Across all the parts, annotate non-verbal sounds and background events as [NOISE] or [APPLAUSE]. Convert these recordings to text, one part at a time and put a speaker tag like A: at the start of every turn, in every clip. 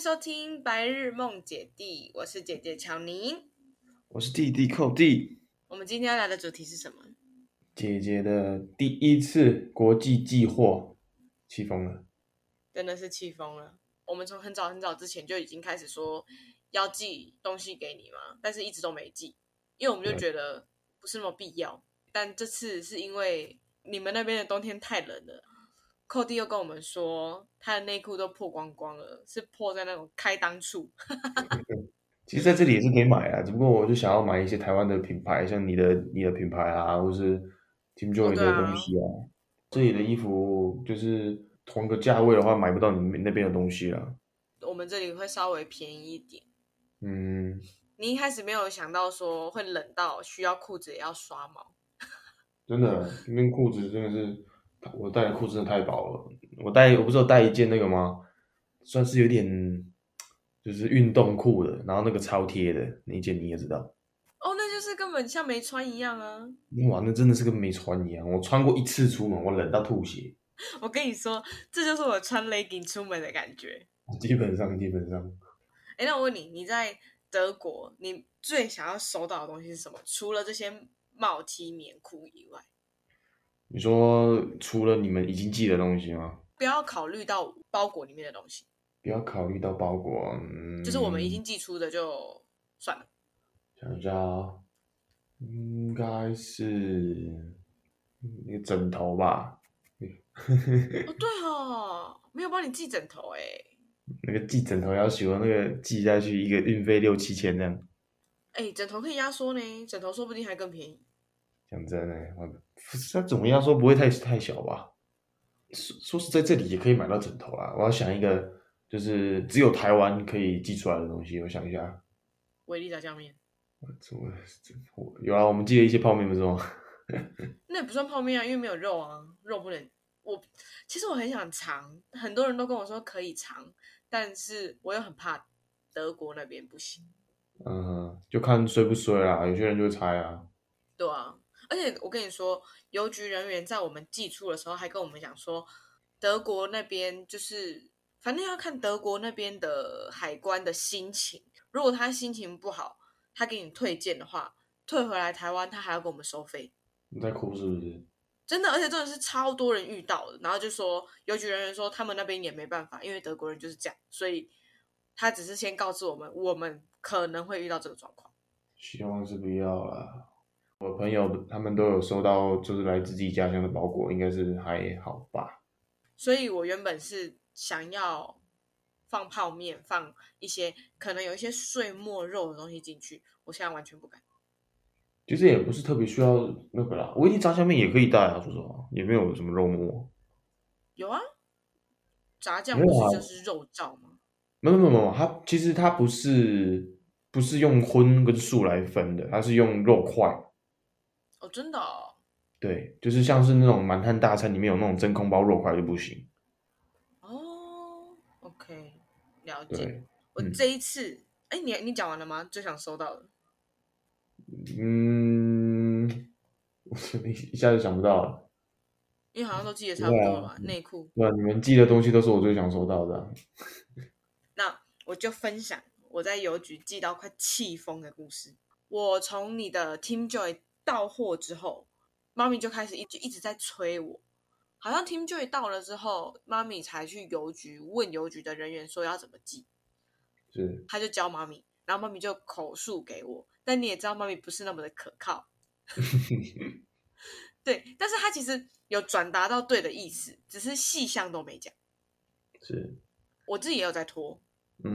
A: 收听白日梦姐弟，我是姐姐乔宁，
B: 我是弟弟寇弟。
A: 我们今天要聊的主题是什么？
B: 姐姐的第一次国际寄货，气疯了，
A: 真的是气疯了。我们从很早很早之前就已经开始说要寄东西给你嘛，但是一直都没寄，因为我们就觉得不是那么必要。但这次是因为你们那边的冬天太冷了。寇弟又跟我们说，他的内裤都破光光了，是破在那种开裆处。[LAUGHS]
B: 其实在这里也是可以买啊，只不过我就想要买一些台湾的品牌，像你的你的品牌啊，或是 Team Joy 的东西啊。哦、啊这里的衣服就是同个价位的话，买不到你们那边的东西了。
A: 我们这里会稍微便宜一点。
B: 嗯。
A: 你一开始没有想到说会冷到需要裤子也要刷毛。
B: 真的，这边裤子真的是。我带的裤子真的太薄了，我带我不是有带一件那个吗？算是有点就是运动裤的，然后那个超贴的那一件你也知道。
A: 哦，那就是根本像没穿一样啊！
B: 哇，那真的是跟没穿一样。我穿过一次出门，我冷到吐血。[LAUGHS]
A: 我跟你说，这就是我穿 legging 出门的感觉。
B: 基本上，基本上。
A: 哎，那我问你，你在德国，你最想要收到的东西是什么？除了这些帽 T 棉裤以外？
B: 你说除了你们已经寄的东西吗？
A: 不要考虑到包裹里面的东西。
B: 不要考虑到包裹，嗯，
A: 就是我们已经寄出的就算了。
B: 想一下，应该是那个枕头吧？[LAUGHS]
A: 哦，对哦，没有帮你寄枕头哎。
B: 那个寄枕头要求那个寄下去一个运费六七千这样。
A: 哎，枕头可以压缩呢，枕头说不定还更便宜。
B: 讲真的，我他怎么样说不会太太小吧？说说是在这里也可以买到枕头啦。我要想一个，就是只有台湾可以寄出来的东西。我想一下，
A: 维力炸酱面。
B: 我有啊，我们寄了一些泡面，不是吗？[LAUGHS]
A: 那也不算泡面啊，因为没有肉啊，肉不能。我其实我很想尝，很多人都跟我说可以尝，但是我又很怕德国那边不行。
B: 嗯哼，就看衰不衰啦。有些人就会猜啊。
A: 对啊。而且我跟你说，邮局人员在我们寄出的时候还跟我们讲说，德国那边就是反正要看德国那边的海关的心情。如果他心情不好，他给你退件的话，退回来台湾他还要给我们收费。
B: 你在哭是不是？
A: 真的，而且真的是超多人遇到的。然后就说邮局人员说他们那边也没办法，因为德国人就是这样，所以他只是先告知我们，我们可能会遇到这个状况。
B: 希望是不要啦。我朋友他们都有收到，就是来自自己家乡的包裹，应该是还好吧。
A: 所以我原本是想要放泡面，放一些可能有一些碎末肉的东西进去，我现在完全不敢。
B: 其实也不是特别需要那个啦，我一炸酱面也可以带啊，说实话，也没有什么肉末。
A: 有啊，炸酱不是就是肉燥吗？
B: 没有没有没有，它其实它不是不是用荤跟素来分的，它是用肉块。
A: 哦，真的哦？
B: 对，就是像是那种满汉大餐里面有那种真空包肉块就不行。
A: 哦，OK，了解。我这一次，哎、嗯，你你讲完了吗？最想收到的。
B: 嗯，我一下就想不到了。
A: 因为好像都寄的差不多了吧，内裤。
B: 对啊，你们寄的东西都是我最想收到的。[LAUGHS]
A: 那我就分享我在邮局寄到快气疯的故事。我从你的 Team Joy。到货之后，妈咪就开始一直一直在催我，好像 Team Joy 到了之后，妈咪才去邮局问邮局的人员说要怎么寄，
B: 是，
A: 他就教妈咪，然后妈咪就口述给我，但你也知道妈咪不是那么的可靠，[LAUGHS] 对，但是他其实有转达到对的意思，只是细项都没讲，
B: 是，
A: 我自己也有在拖，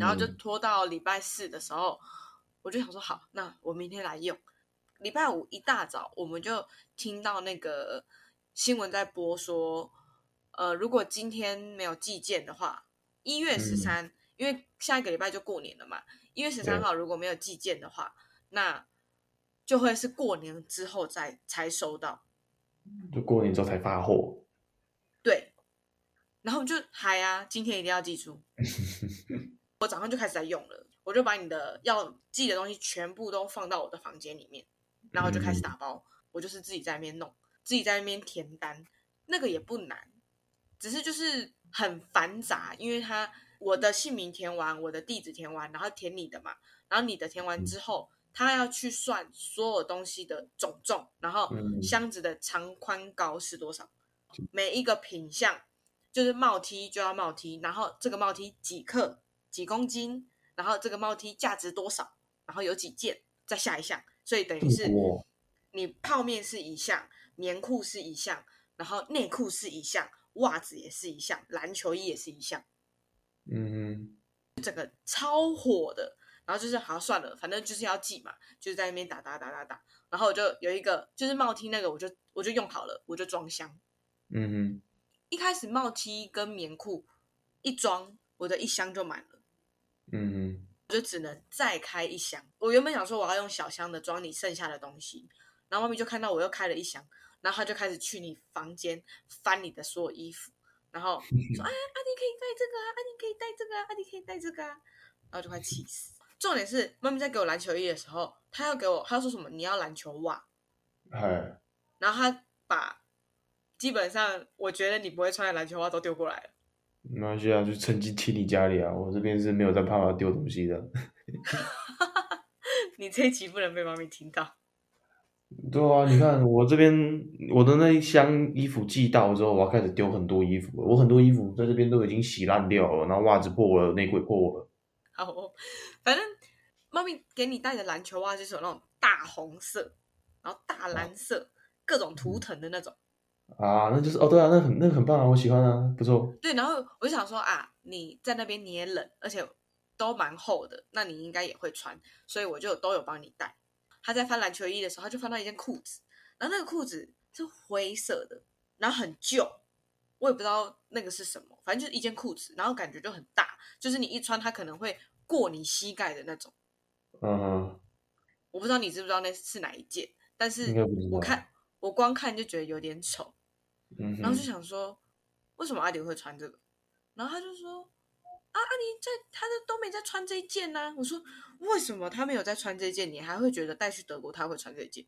A: 然后就。拖到礼拜四的时候，我就想说好，那我明天来用。礼拜五一大早，我们就听到那个新闻在播说，呃，如果今天没有寄件的话，一月十三、嗯，因为下一个礼拜就过年了嘛，一月十三号如果没有寄件的话，那就会是过年之后再才收到，
B: 就过年之后才发货。
A: 对，然后就嗨啊，今天一定要寄出，[LAUGHS] 我早上就开始在用了，我就把你的要寄的东西全部都放到我的房间里面。然后就开始打包，嗯，我就是自己在那边弄，自己在那边填单，那个也不难，只是就是很繁杂，因为他我的姓名填完，我的地址填完，然后填你的嘛，然后你的填完之后，他要去算所有东西的总重，然后箱子的长宽高是多少，每一个品相就是帽 T 就要帽 T，然后这个帽 T 几克几公斤，然后这个帽 T 价值多少，然后有几件，再下一项，所以等于是你泡面是一项，棉裤是一项，然后内裤是一项，袜子也是一项，篮球衣也是一项。
B: 嗯，
A: 整个超火的，然后就是好像算了，反正就是要记嘛，就是在那边打打打打打，然后我就有一个就是帽 T 那个，我就我就用好了，我就装箱。
B: 嗯哼，
A: 一开始帽 T 跟棉裤一装，我的一箱就满了。
B: 嗯哼，
A: 我就只能再开一箱。我原本想说我要用小箱的装你剩下的东西，然后妈咪就看到我又开了一箱，然后她就开始去你房间翻你的所有衣服。然后说：“哎，阿弟可以带这个啊，阿弟可以带这个啊，阿弟可以带这个啊。”然后就快气死。重点是妈咪在给我篮球衣的时候，她要给我，她要说什么？你要篮球袜。
B: 哎。
A: 然后她把基本上我觉得你不会穿的篮球袜都丢过来了。
B: 没关系啊，就趁机踢你家里啊！我这边是没有在怕他丢东西的。[LAUGHS]
A: 你这一集不能被妈咪听到。
B: 对啊，你看我这边我的那一箱衣服寄到之后，我要开始丢很多衣服。我很多衣服在这边都已经洗烂掉了，然后袜子破了，内裤破了。
A: 好，反正妈咪给你带的篮球袜就是有那种大红色，然后大蓝色，啊、各种图腾的那种。
B: 啊，那就是哦，对啊，那很那个很棒啊，我喜欢啊，不错。
A: 对，然后我就想说啊，你在那边你也冷，而且都蛮厚的，那你应该也会穿，所以我就都有帮你带。他在翻篮球衣的时候，他就翻到一件裤子，然后那个裤子是灰色的，然后很旧，我也不知道那个是什么，反正就是一件裤子，然后感觉就很大，就是你一穿它可能会过你膝盖的那种。
B: 嗯哼，
A: 我不知道你知不知道那是哪一件，但是我看我光看就觉得有点丑，
B: 嗯，
A: 然后就想说为什么阿迪会穿这个，然后他就说。啊阿迪在他的都没在穿这一件呢、啊。我说为什么他没有在穿这件，你还会觉得带去德国他会穿这件？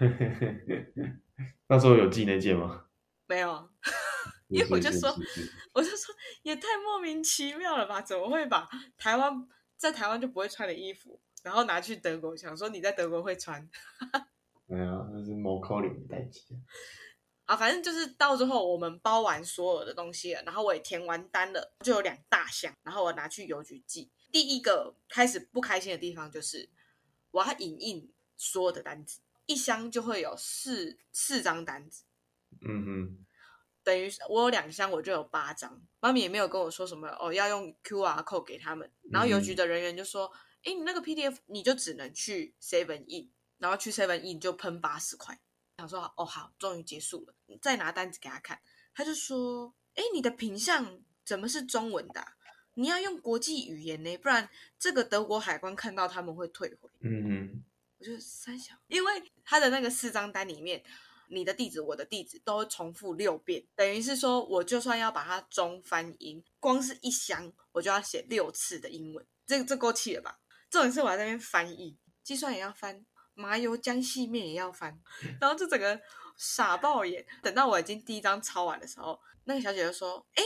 A: [LAUGHS]
B: 那时候有寄那件吗？
A: 没有，[LAUGHS] 因为我就说，我就说也太莫名其妙了吧？怎么会把台湾在台湾就不会穿的衣服，然后拿去德国，想说你在德国会穿？
B: 没有，那是某口领带起
A: 啊，反正就是到之后我们包完所有的东西了，然后我也填完单了，就有两大箱，然后我拿去邮局寄。第一个开始不开心的地方就是我要影印所有的单子，一箱就会有四四张单子。
B: 嗯哼，
A: 等于我有两箱，我就有八张。妈咪也没有跟我说什么哦，要用 QR code 给他们。然后邮局的人员就说：“哎、嗯，你那个 PDF 你就只能去 Seven 印，然后去 Seven 印就喷八十块。”想说哦好，终于结束了。再拿单子给他看，他就说：“哎，你的品相怎么是中文的啊？你要用国际语言呢，不然这个德国海关看到他们会退回。”
B: 嗯嗯，
A: 我就三小，因为他的那个四张单里面，你的地址、我的地址都重复六遍，等于是说，我就算要把它中翻英，光是一箱我就要写六次的英文，这这够气了吧？重点是我在那边翻译，计算也要翻。麻油姜细面也要翻，[LAUGHS] 然后就整个傻爆眼。等到我已经第一张抄完的时候，那个小姐就说：“哎，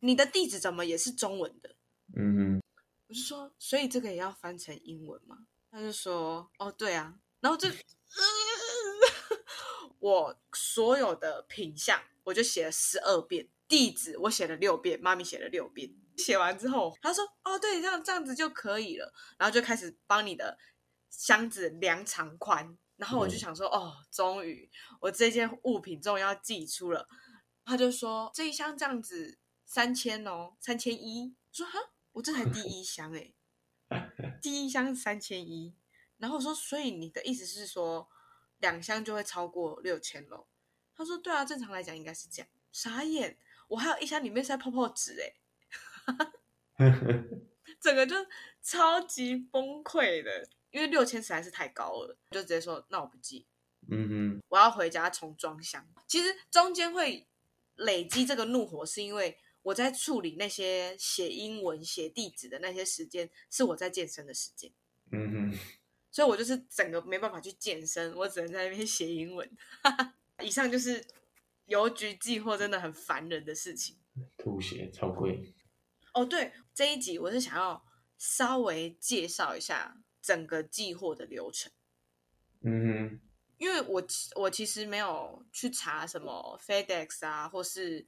A: 你的地址怎么也是中文的？”
B: 嗯哼，
A: 我就说：“所以这个也要翻成英文吗？”他就说：“哦，对啊。”然后就，[LAUGHS] 我所有的品相我就写了十二遍，地址我写了六遍，妈咪写了六遍。写完之后，他说：“哦，对，这样这样子就可以了。”然后就开始帮你的。箱子量长宽，然后我就想说，嗯、哦，终于我这件物品终于要寄出了。他就说这一箱这样子三千哦，三千一。我说哈，我这才第一箱哎，[LAUGHS] 第一箱三千一。然后我说，所以你的意思是说两箱就会超过六千喽？他说对啊，正常来讲应该是这样。傻眼，我还有一箱里面是在泡泡纸哎，[LAUGHS] 整个就超级崩溃的。因为六千实在是太高了，就直接说那我不寄。
B: 嗯哼，
A: 我要回家重装箱。其实中间会累积这个怒火，是因为我在处理那些写英文、写地址的那些时间，是我在健身的时间。
B: 嗯哼，
A: 所以我就是整个没办法去健身，我只能在那边写英文。[LAUGHS] 以上就是邮局寄货真的很烦人的事情。
B: 吐血超贵。
A: 哦，对，这一集我是想要稍微介绍一下整个寄货的流程。
B: 嗯哼，
A: 因为我我其实没有去查什么 FedEx 啊，或是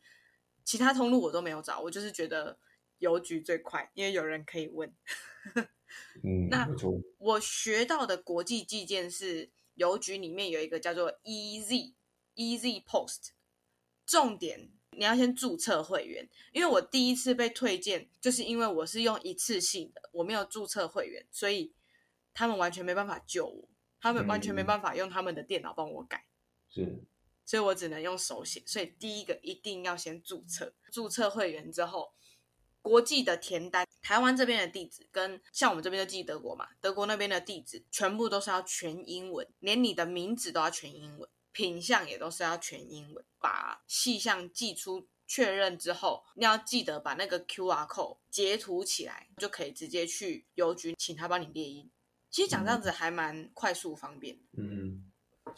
A: 其他通路我都没有找，我就是觉得邮局最快，因为有人可以问。[LAUGHS]
B: 嗯，
A: 那我学到的国际寄件是邮局里面有一个叫做 EZ Easy Post，重点你要先注册会员，因为我第一次被退件，就是因为我是用一次性的，我没有注册会员，所以他们完全没办法救我，他们完全没办法用他们的电脑帮我改，
B: 是，
A: 所以我只能用手写，所以第一个一定要先注册，注册会员之后。国际的填单，台湾这边的地址跟像我们这边就寄德国嘛，德国那边的地址全部都是要全英文，连你的名字都要全英文，品相也都是要全英文。把细项寄出确认之后，你要记得把那个 QR code 截图起来，就可以直接去邮局请他帮你列印。其实讲这样子还蛮快速方便。
B: 嗯，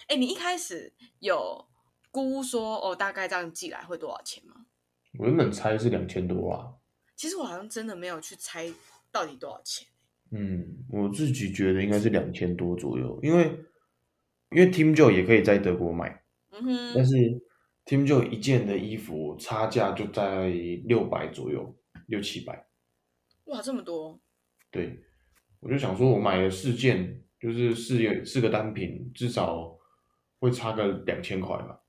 A: 哎，你一开始有估说哦，大概这样寄来会多少钱吗？
B: 我原本猜是两千多啊。
A: 其实我好像真的没有去猜到底多少钱。
B: 嗯，我自己觉得应该是两千多左右，因为因为 Team Joe 也可以在德国买，
A: 嗯哼，
B: 但是 Team Joe 一件的衣服差价就在六百左右，六七百。
A: 哇，这么多！
B: 对，我就想说，我买了四件，就是四个四个单品，至少会差个两千块吧。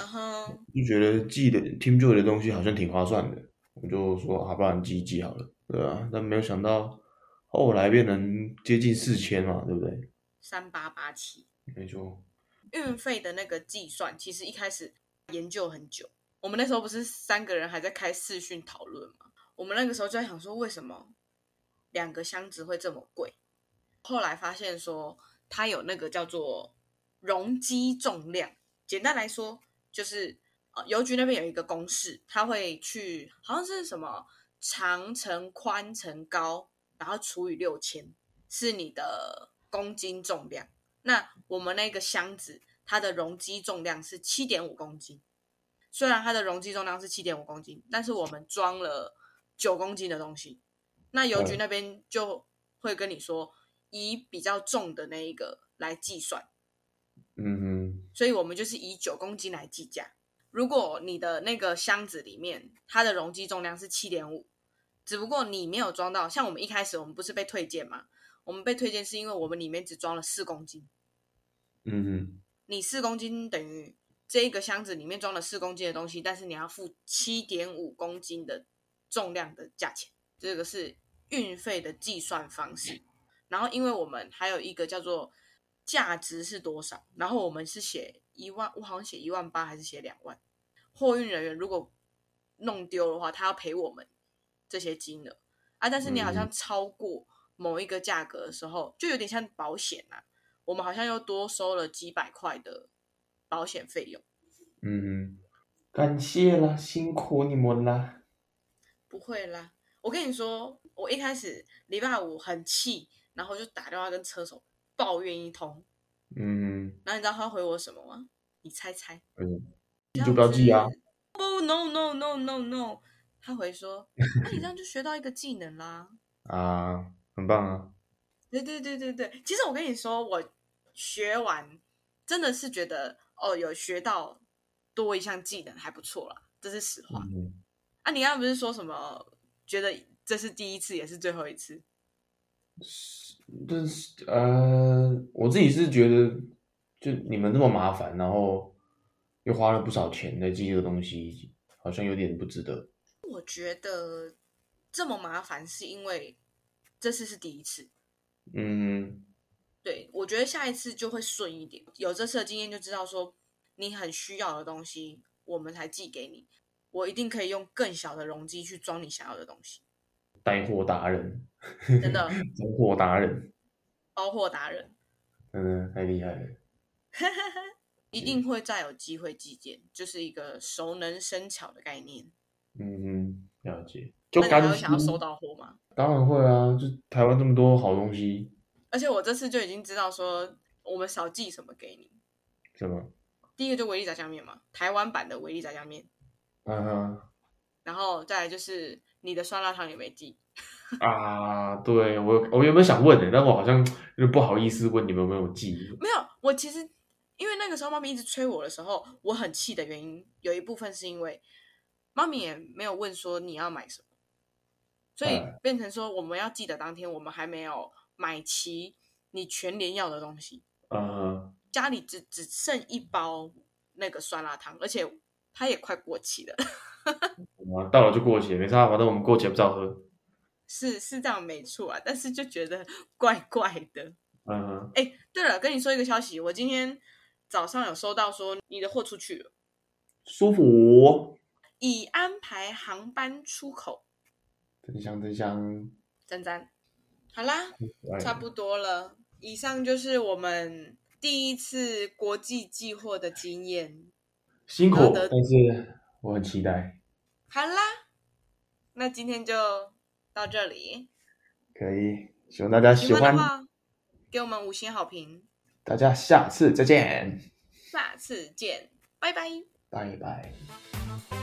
A: 嗯哼，
B: 就觉得寄的 TeamJoy 的东西好像挺划算的。我就说，好，不然寄一寄好了，对啊，但没有想到后来变成接近四千嘛，对不对？
A: 三八八七，
B: 没错。
A: 运费的那个计算，其实一开始研究很久。我们那时候不是三个人还在开视讯讨论吗？我们那个时候就在想说，为什么两个箱子会这么贵？后来发现说，它有那个叫做容积重量，简单来说就是。呃，邮局那边有一个公式，他会去好像是什么长乘宽乘高，然后除以六千，是你的公斤重量。那我们那个箱子，它的容积重量是七点五公斤。虽然它的容积重量是七点五公斤，但是我们装了九公斤的东西。那邮局那边就会跟你说，以比较重的那一个来计算。
B: 嗯哼。
A: 所以我们就是以九公斤来计价。如果你的那个箱子里面它的容积重量是七点五，只不过你没有装到，像我们一开始我们不是被退件吗？我们被退件是因为我们里面只装了四公斤。
B: 嗯哼，
A: 你四公斤等于这一个箱子里面装了四公斤的东西，但是你要付七点五公斤的重量的价钱，这个是运费的计算方式。然后因为我们还有一个叫做价值是多少，然后我们是写。一万，我好像写一万八还是写两万？货运人员如果弄丢的话，他要赔我们这些金额啊。但是你好像超过某一个价格的时候，就有点像保险啊。我们好像又多收了几百块的保险费用。
B: 嗯，感谢了，辛苦你们了。
A: 不会啦，我跟你说，我一开始礼拜五很气，然后就打电话跟车手抱怨一通。
B: 嗯，
A: 然后你知道他回我什么吗？你猜猜。
B: 嗯，你就不要寄啊。
A: 不，no no no no no。他回说，那你这样就学到一个技能啦。[LAUGHS]
B: 啊，很棒啊。
A: 对对对对对，其实我跟你说，我学完真的是觉得哦，有学到多一项技能还不错啦，这是实话。
B: 嗯。
A: 啊，你刚刚不是说什么？觉得这是第一次，也是最后一次？
B: 但是呃，我自己是觉得，就你们那么麻烦，然后又花了不少钱来寄这个东西，好像有点不值得。
A: 我觉得这么麻烦是因为这次是第一次。
B: 嗯，
A: 对，我觉得下一次就会顺一点。有这次的经验就知道说，你很需要的东西，我们才寄给你，我一定可以用更小的容积去装你想要的东西。[LAUGHS]
B: 带货达人，
A: 真的，[LAUGHS]
B: 包货达人，
A: 包货达人，
B: 嗯，太厉害了，[LAUGHS]
A: 一定会再有机会寄件，就是一个熟能生巧的概念。
B: 嗯嗯，了解。
A: 就那你还会想要收到货吗？
B: 当然会啊，就台湾这么多好东西。
A: 而且我这次就已经知道说，我们少寄什么给你。
B: 什么？
A: 第一个就维力炸酱面嘛，台湾版的维力炸酱面。
B: 嗯哼。
A: 然后再来就是。你的酸辣汤也没寄。
B: 啊，对我我原本想问的，但我好像有点不好意思问你们有没有寄。
A: 没有，我其实因为那个时候妈咪一直催我的时候，我很气的原因有一部分是因为妈咪也没有问说你要买什么，所以变成说我们要寄的当天，我们还没有买齐你全年要的东西。
B: 嗯，
A: 家里只只剩一包那个酸辣汤，而且它也快过期了。[LAUGHS]
B: 到了就过期，没差，反正我们过期不照喝。
A: 是是这样没错啊，但是就觉得怪 [LAUGHS] 怪的。
B: 嗯，
A: 哎，对了，跟你说一个消息，我今天早上有收到说你的货出去了，
B: 舒服，
A: 已安排航班出口。
B: 真香真香，
A: 真赞。好啦，[LAUGHS] 差不多了。以上就是我们第一次国际寄货的经验，
B: 辛苦，但是我很期待。
A: 好啦，那今天就到这里。
B: 可以，希望大家喜欢。
A: 给我们五星好评。
B: 大家下次再见。
A: 下次见，拜拜。
B: 拜拜。